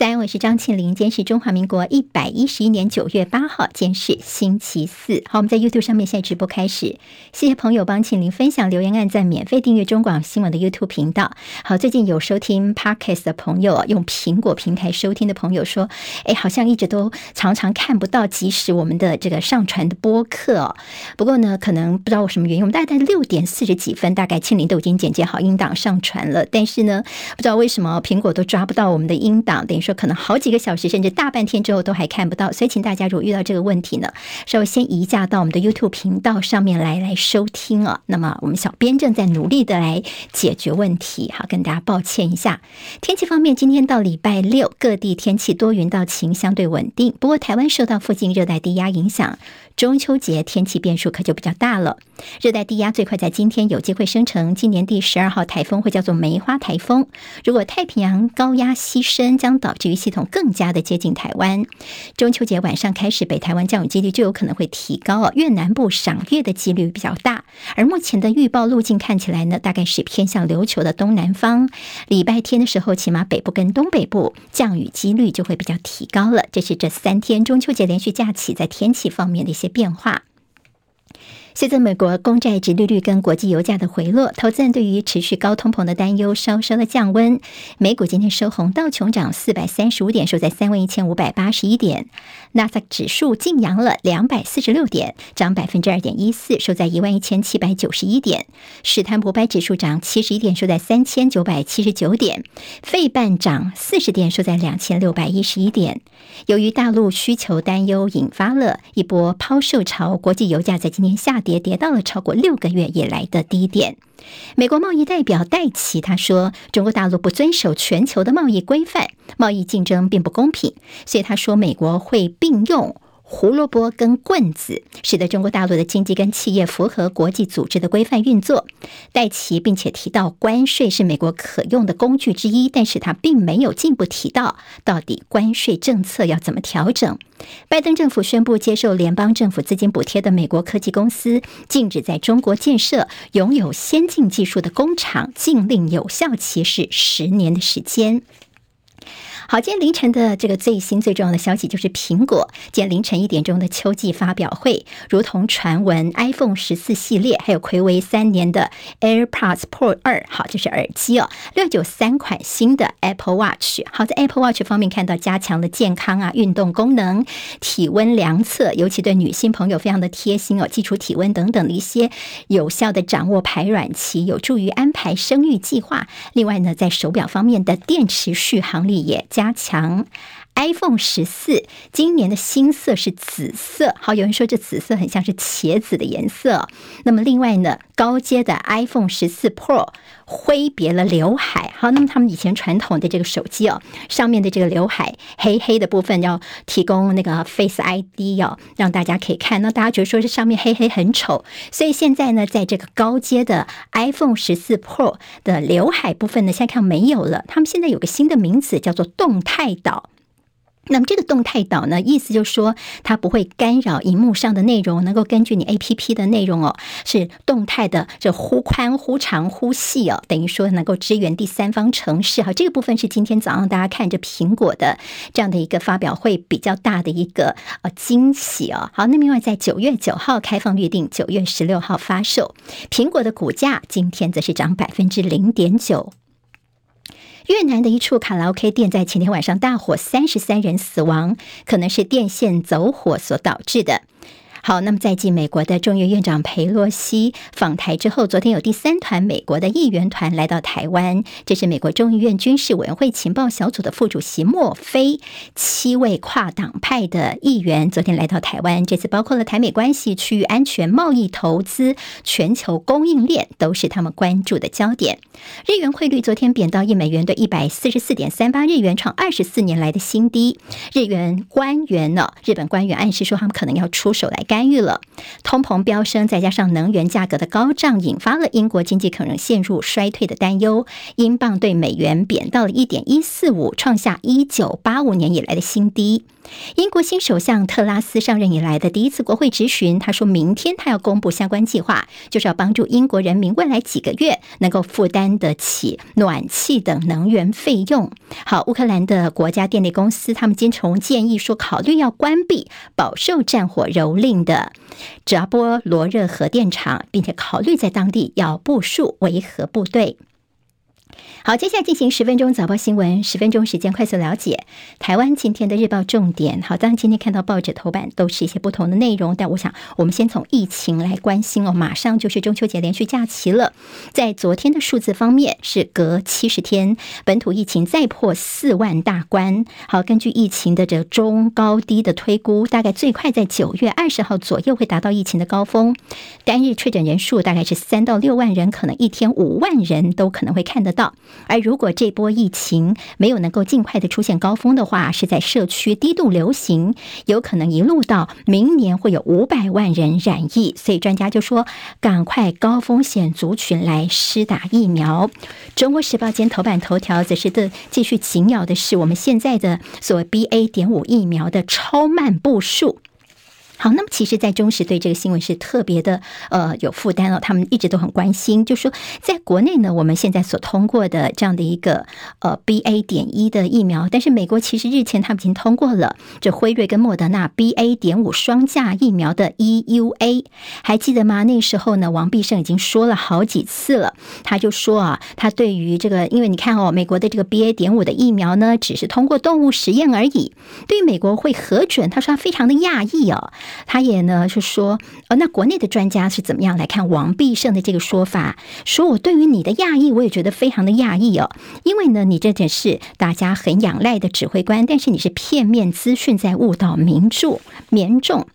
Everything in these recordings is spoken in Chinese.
在安，我是张庆玲。今天是中华民国一百一十一年九月八号，今天是星期四。好，我们在 YouTube 上面现在直播开始。谢谢朋友帮庆玲分享、留言、按赞、免费订阅中广新闻的 YouTube 频道。好，最近有收听 Podcast 的朋友，用苹果平台收听的朋友说，哎，好像一直都常常看不到即时我们的这个上传的播客哦。不过呢，可能不知道我什么原因，我们大概在六点四十几分，大概庆玲都已经剪辑好音档上传了，但是呢，不知道为什么苹果都抓不到我们的音档，等于说。可能好几个小时，甚至大半天之后都还看不到，所以请大家如果遇到这个问题呢，稍微先移驾到我们的 YouTube 频道上面来来收听啊。那么我们小编正在努力的来解决问题，好，跟大家抱歉一下。天气方面，今天到礼拜六，各地天气多云到晴，相对稳定。不过台湾受到附近热带低压影响。中秋节天气变数可就比较大了。热带低压最快在今天有机会生成今年第十二号台风，会叫做梅花台风。如果太平洋高压西伸，将导致于系统更加的接近台湾。中秋节晚上开始，北台湾降雨几率就有可能会提高哦。越南部赏月的几率比较大。而目前的预报路径看起来呢，大概是偏向琉球的东南方。礼拜天的时候，起码北部跟东北部降雨几率就会比较提高了。这是这三天中秋节连续假期在天气方面的一些变化。随着美国公债殖利率跟国际油价的回落，投资人对于持续高通膨的担忧稍稍的降温。美股今天收红，道琼涨四百三十五点，收在三万一千五百八十一点；纳斯达克指数净扬了两百四十六点，涨百分之二点一四，收在一万一千七百九十一点；史坦普百指数涨七十一点，收在三千九百七十九点；费半涨四十点，收在两千六百一十一点。由于大陆需求担忧，引发了一波抛售潮，国际油价在今天下。跌也跌到了超过六个月以来的低点。美国贸易代表戴奇他说：“中国大陆不遵守全球的贸易规范，贸易竞争并不公平。”所以他说，美国会并用。胡萝卜跟棍子，使得中国大陆的经济跟企业符合国际组织的规范运作。戴奇并且提到，关税是美国可用的工具之一，但是他并没有进一步提到到底关税政策要怎么调整。拜登政府宣布，接受联邦政府资金补贴的美国科技公司禁止在中国建设拥有先进技术的工厂，禁令有效期是十年的时间。好，今天凌晨的这个最新最重要的消息就是苹果今天凌晨一点钟的秋季发表会，如同传闻，iPhone 十四系列还有睽违三年的 AirPods Pro 二，好，这是耳机哦。六九三款新的 Apple Watch，好，在 Apple Watch 方面看到加强了健康啊、运动功能、体温量测，尤其对女性朋友非常的贴心哦，基础体温等等的一些有效的掌握排卵期，有助于安排生育计划。另外呢，在手表方面的电池续航力也加。加强。iPhone 十四今年的新色是紫色，好，有人说这紫色很像是茄子的颜色。那么另外呢，高阶的 iPhone 十四 Pro 挥别了刘海，好，那么他们以前传统的这个手机哦，上面的这个刘海黑黑的部分要提供那个 Face ID 哦，让大家可以看。那大家觉得说这上面黑黑很丑，所以现在呢，在这个高阶的 iPhone 十四 Pro 的刘海部分呢，现在看没有了。他们现在有个新的名字叫做动态岛。那么这个动态岛呢，意思就是说它不会干扰荧幕上的内容，能够根据你 APP 的内容哦，是动态的，这忽宽忽长忽细哦，等于说能够支援第三方城市哈。这个部分是今天早上大家看着苹果的这样的一个发表会比较大的一个呃惊喜哦。好，那另外在九月九号开放预定，九月十六号发售，苹果的股价今天则是涨百分之零点九。越南的一处卡拉 OK 店在前天晚上大火，三十三人死亡，可能是电线走火所导致的。好，那么在继美国的众议院长裴洛西访台之后，昨天有第三团美国的议员团来到台湾。这是美国众议院军事委员会情报小组的副主席莫菲，七位跨党派的议员昨天来到台湾。这次包括了台美关系、区域安全、贸易、投资、全球供应链，都是他们关注的焦点。日元汇率昨天贬到一美元兑一百四十四点三八日元，创二十四年来的新低。日元官员呢，日本官员暗示说他们可能要出手来。干预了。通膨飙升，再加上能源价格的高涨，引发了英国经济可能陷入衰退的担忧。英镑对美元贬到了一点一四五，创下一九八五年以来的新低。英国新首相特拉斯上任以来的第一次国会质询，他说明天他要公布相关计划，就是要帮助英国人民未来几个月能够负担得起暖气等能源费用。好，乌克兰的国家电力公司他们今从建议说，考虑要关闭饱受战火蹂躏的扎波罗热核电厂，并且考虑在当地要部署维和部队。好，接下来进行十分钟早报新闻，十分钟时间快速了解台湾今天的日报重点。好，当然今天看到报纸头版都是一些不同的内容，但我想我们先从疫情来关心哦。马上就是中秋节连续假期了，在昨天的数字方面是隔七十天本土疫情再破四万大关。好，根据疫情的这中高低的推估，大概最快在九月二十号左右会达到疫情的高峰，单日确诊人数大概是三到六万人，可能一天五万人都可能会看得到。而如果这波疫情没有能够尽快的出现高峰的话，是在社区低度流行，有可能一路到明年会有五百万人染疫。所以专家就说，赶快高风险族群来施打疫苗。中国时报今天头版头条则是的继续紧咬的是我们现在的所谓 BA. 点五疫苗的超慢部署。好，那么其实，在中时对这个新闻是特别的，呃，有负担哦。他们一直都很关心，就说在国内呢，我们现在所通过的这样的一个呃 BA 点一的疫苗，但是美国其实日前他们已经通过了这辉瑞跟莫德纳 BA 点五双价疫苗的 EUA，还记得吗？那时候呢，王必胜已经说了好几次了，他就说啊，他对于这个，因为你看哦，美国的这个 BA 点五的疫苗呢，只是通过动物实验而已，对于美国会核准，他说他非常的讶异哦。他也呢是说，呃，那国内的专家是怎么样来看王必胜的这个说法？说我对于你的讶异，我也觉得非常的讶异哦，因为呢，你这件事大家很仰赖的指挥官，但是你是片面资讯在误导民众民众。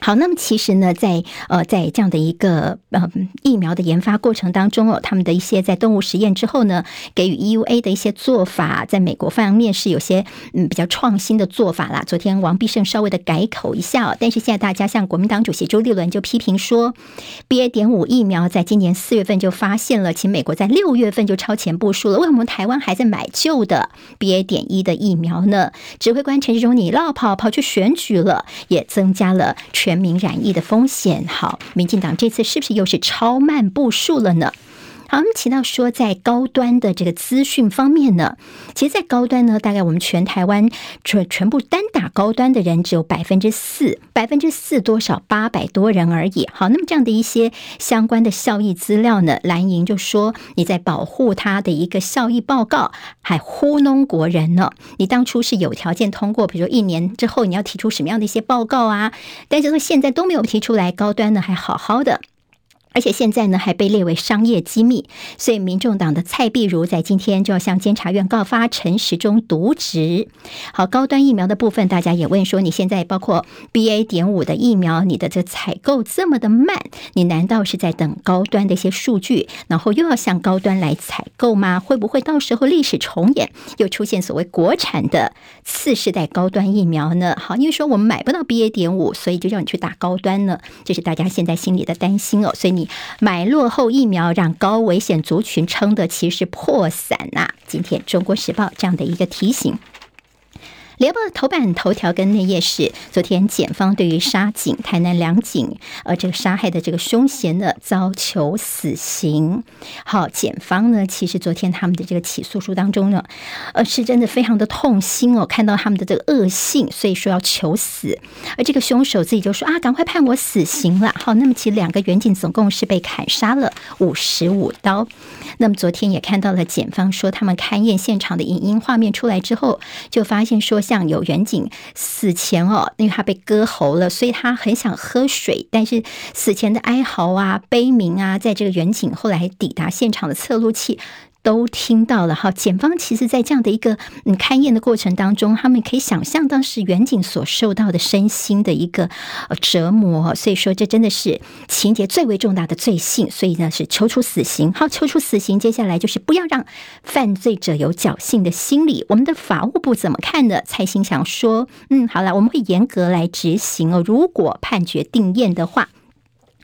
好，那么其实呢，在呃，在这样的一个呃疫苗的研发过程当中哦，他们的一些在动物实验之后呢，给予 EUA 的一些做法，在美国方面是有些嗯比较创新的做法啦。昨天王必胜稍微的改口一下哦，但是现在大家像国民党主席朱立伦就批评说，BA. 点五疫苗在今年四月份就发现了，其美国在六月份就超前部署了，为什么台湾还在买旧的 BA. 点一的疫苗呢？指挥官陈时中你落跑跑去选举了，也增加了全。全民染疫的风险，好，民进党这次是不是又是超慢部署了呢？好，我们提到说，在高端的这个资讯方面呢，其实，在高端呢，大概我们全台湾全全部单打高端的人只有百分之四，百分之四多少？八百多人而已。好，那么这样的一些相关的效益资料呢，蓝营就说你在保护他的一个效益报告，还糊弄国人呢。你当初是有条件通过，比如说一年之后你要提出什么样的一些报告啊？但是说现在都没有提出来，高端呢还好好的。而且现在呢，还被列为商业机密，所以民众党的蔡壁如在今天就要向监察院告发陈时中渎职。好，高端疫苗的部分，大家也问说，你现在包括 BA. 点五的疫苗，你的这采购这么的慢，你难道是在等高端的一些数据，然后又要向高端来采购吗？会不会到时候历史重演，又出现所谓国产的次世代高端疫苗呢？好，因为说我们买不到 BA. 点五，所以就让你去打高端呢，这是大家现在心里的担心哦，所以你。买落后疫苗，让高危险族群撑得其实破伞呐、今天《中国时报》这样的一个提醒。联报的头版头条跟内页是，昨天检方对于杀警台南两警，呃，这个杀害的这个凶嫌呢，遭求死刑。好，检方呢，其实昨天他们的这个起诉书当中呢，呃，是真的非常的痛心哦，看到他们的这个恶性，所以说要求死。而这个凶手自己就说啊，赶快判我死刑了。好，那么其实两个员警总共是被砍杀了五十五刀。那么昨天也看到了检方说，他们勘验现场的影音画面出来之后，就发现说。像有远景死前哦，因为他被割喉了，所以他很想喝水，但是死前的哀嚎啊、悲鸣啊，在这个远景后来抵达现场的测录器都听到了哈。检方其实，在这样的一个嗯勘验的过程当中，他们可以想象当时远景所受到的身心的一个折磨。所以说，这真的是情节最为重大的罪行，所以呢是求出死刑。好，求出死刑，接下来就是不要让犯罪者有侥幸的心理。我们的法务部怎么看呢？蔡兴祥说：“嗯，好了，我们会严格来执行哦。如果判决定验的话。”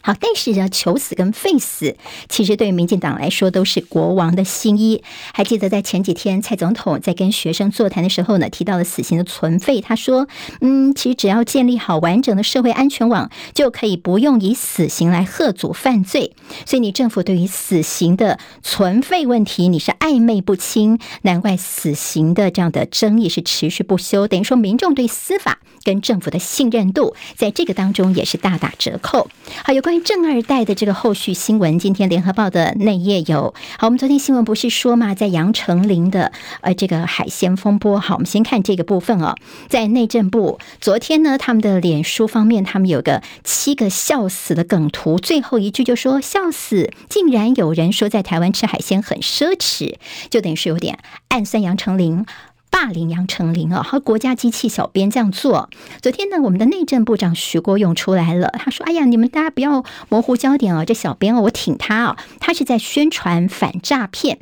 好，但是呢，求死跟废死，其实对于民进党来说都是国王的新衣。还记得在前几天，蔡总统在跟学生座谈的时候呢，提到了死刑的存废。他说：“嗯，其实只要建立好完整的社会安全网，就可以不用以死刑来吓阻犯罪。”所以，你政府对于死刑的存废问题，你是暧昧不清，难怪死刑的这样的争议是持续不休。等于说，民众对司法跟政府的信任度，在这个当中也是大打折扣。好，有关。正二代的这个后续新闻，今天联合报的内页有。好，我们昨天新闻不是说嘛，在杨丞琳的呃这个海鲜风波。好，我们先看这个部分哦，在内政部昨天呢，他们的脸书方面，他们有个七个笑死的梗图，最后一句就说笑死，竟然有人说在台湾吃海鲜很奢侈，就等于是有点暗算杨丞琳。霸凌杨丞琳啊，和国家机器小编这样做。昨天呢，我们的内政部长徐国勇出来了，他说：“哎呀，你们大家不要模糊焦点啊，这小编哦，我挺他啊，他是在宣传反诈骗。”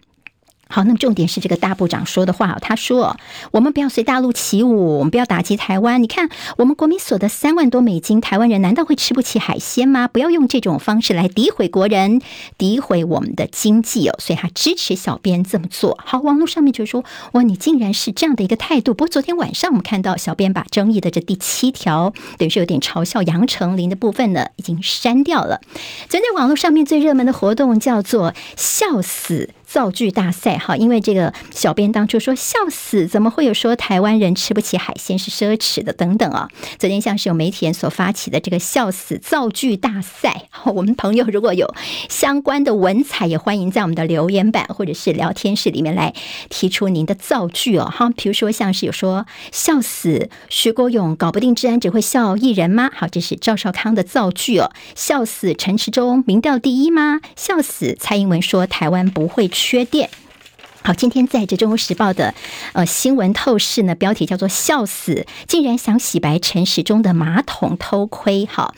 好，那么重点是这个大部长说的话。他说：“我们不要随大陆起舞，我们不要打击台湾。你看，我们国民所得三万多美金，台湾人难道会吃不起海鲜吗？不要用这种方式来诋毁国人，诋毁我们的经济哦。”所以他支持小编这么做。好，网络上面就说：“哇，你竟然是这样的一个态度。”不过昨天晚上我们看到小编把争议的这第七条，等于是有点嘲笑杨丞琳的部分呢，已经删掉了。昨天网络上面最热门的活动叫做“笑死”。造句大赛哈，因为这个小编当初说笑死，怎么会有说台湾人吃不起海鲜是奢侈的等等啊？昨天像是有媒体人所发起的这个笑死造句大赛，我们朋友如果有相关的文采，也欢迎在我们的留言板或者是聊天室里面来提出您的造句哦哈。比如说像是有说笑死徐国勇搞不定治安只会笑艺人吗？好，这是赵少康的造句哦。笑死陈时中民调第一吗？笑死蔡英文说台湾不会去。缺电。好，今天在这《中国时报》的呃新闻透视呢，标题叫做“笑死”，竟然想洗白陈时中的马桶偷窥。好，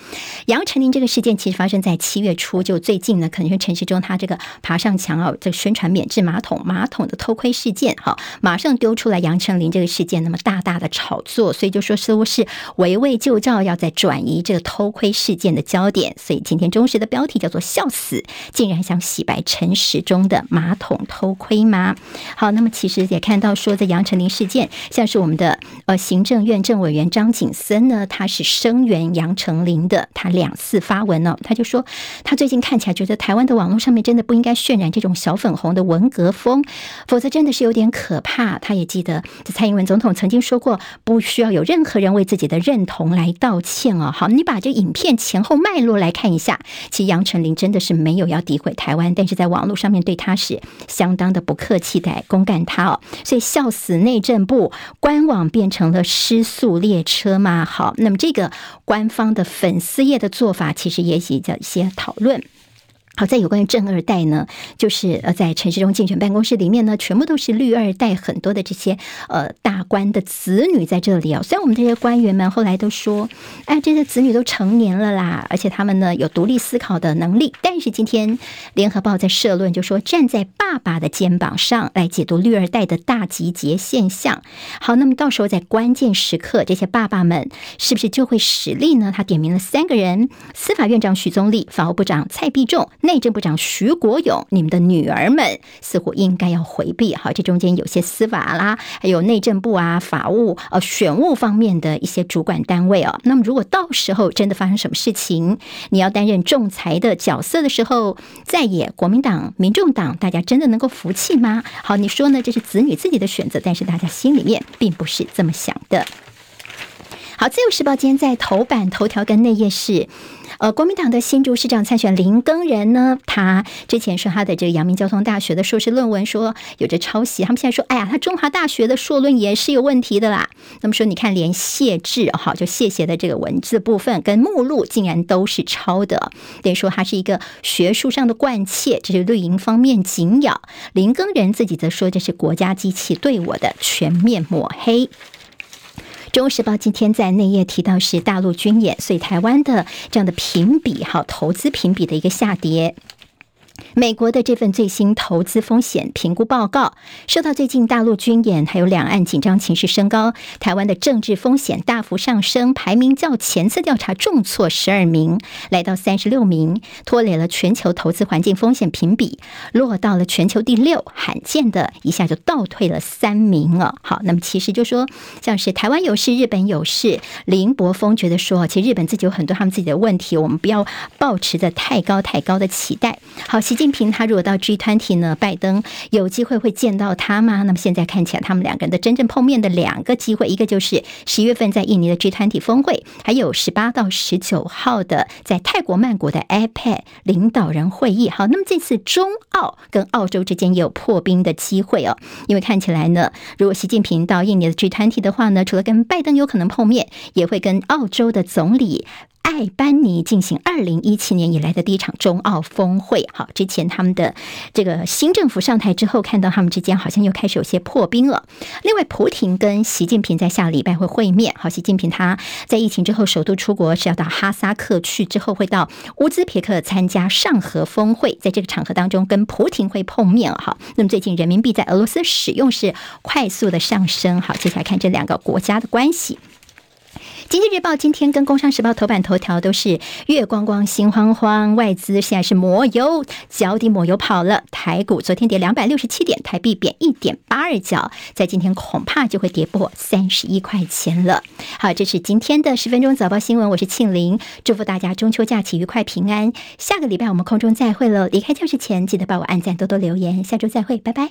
杨丞琳这个事件其实发生在七月初，就最近呢，可能是陈时中他这个爬上墙啊，这宣传免治马桶马桶的偷窥事件，好，马上丢出来杨丞琳这个事件，那么大大的炒作，所以就说似乎是围魏救赵，要在转移这个偷窥事件的焦点。所以今天中时的标题叫做“笑死”，竟然想洗白陈时中的马桶偷窥吗？好，那么其实也看到说，在杨丞琳事件，像是我们的呃行政院政委员张景森呢，他是声援杨丞琳的，他两次发文呢，他就说他最近看起来觉得台湾的网络上面真的不应该渲染这种小粉红的文革风，否则真的是有点可怕。他也记得蔡英文总统曾经说过，不需要有任何人为自己的认同来道歉哦。好，你把这影片前后脉络来看一下，其实杨丞琳真的是没有要诋毁台湾，但是在网络上面对他是相当的不客气。期待公干他哦，所以笑死内政部官网变成了失速列车吗？好，那么这个官方的粉丝页的做法，其实也引起一些讨论。好，在有关于正二代呢，就是呃，在陈时中竞选办公室里面呢，全部都是绿二代，很多的这些呃大官的子女在这里哦。虽然我们这些官员们后来都说，哎，这些子女都成年了啦，而且他们呢有独立思考的能力，但是今天联合报在社论就说，站在爸爸的肩膀上来解读绿二代的大集结现象。好，那么到时候在关键时刻，这些爸爸们是不是就会使力呢？他点名了三个人：司法院长许宗力、法务部长蔡必仲。内政部长徐国勇，你们的女儿们似乎应该要回避。好，这中间有些司法啦，还有内政部啊、法务呃、选务方面的一些主管单位哦。那么，如果到时候真的发生什么事情，你要担任仲裁的角色的时候，在野国民党、民众党，大家真的能够服气吗？好，你说呢？这是子女自己的选择，但是大家心里面并不是这么想的。好，自由时报今天在头版头条跟内页是。呃，国民党的新竹市长参选林耕人呢，他之前说他的这个阳明交通大学的硕士论文说有着抄袭，他们现在说，哎呀，他中华大学的硕论也是有问题的啦。那么说，你看连谢志哈，就谢谢的这个文字部分跟目录竟然都是抄的，等于说他是一个学术上的惯窃，这是绿营方面紧咬。林耕人自己则说这是国家机器对我的全面抹黑。《中国时报》今天在内页提到是大陆军演，所以台湾的这样的评比，哈投资评比的一个下跌。美国的这份最新投资风险评估报告，受到最近大陆军演还有两岸紧张情势升高，台湾的政治风险大幅上升，排名较前次调查重挫十二名，来到三十六名，拖累了全球投资环境风险评比落到了全球第六，罕见的一下就倒退了三名了。好，那么其实就说像是台湾有事，日本有事，林柏峰觉得说，其实日本自己有很多他们自己的问题，我们不要抱持着太高太高的期待。好。习近平他如果到 G 团体呢，拜登有机会会见到他吗？那么现在看起来，他们两个人的真正碰面的两个机会，一个就是十月份在印尼的 G 团体峰会，还有十八到十九号的在泰国曼谷的 APEC 领导人会议。好，那么这次中澳跟澳洲之间也有破冰的机会哦，因为看起来呢，如果习近平到印尼的 G 团体的话呢，除了跟拜登有可能碰面，也会跟澳洲的总理。艾班尼进行二零一七年以来的第一场中澳峰会。好，之前他们的这个新政府上台之后，看到他们之间好像又开始有些破冰了。另外，普廷跟习近平在下礼拜会会面。好，习近平他在疫情之后首度出国是要到哈萨克去，之后会到乌兹别克参加上合峰会，在这个场合当中跟普廷会碰面。好，那么最近人民币在俄罗斯使用是快速的上升。好，接下来看这两个国家的关系。经济日报今天跟工商时报头版头条都是月光光心慌慌，外资现在是抹油，脚底抹油跑了。台股昨天跌两百六十七点，台币贬一点八二角，在今天恐怕就会跌破三十一块钱了。好，这是今天的十分钟早报新闻，我是庆玲，祝福大家中秋假期愉快平安。下个礼拜我们空中再会了，离开教室前记得帮我按赞，多多留言，下周再会，拜拜。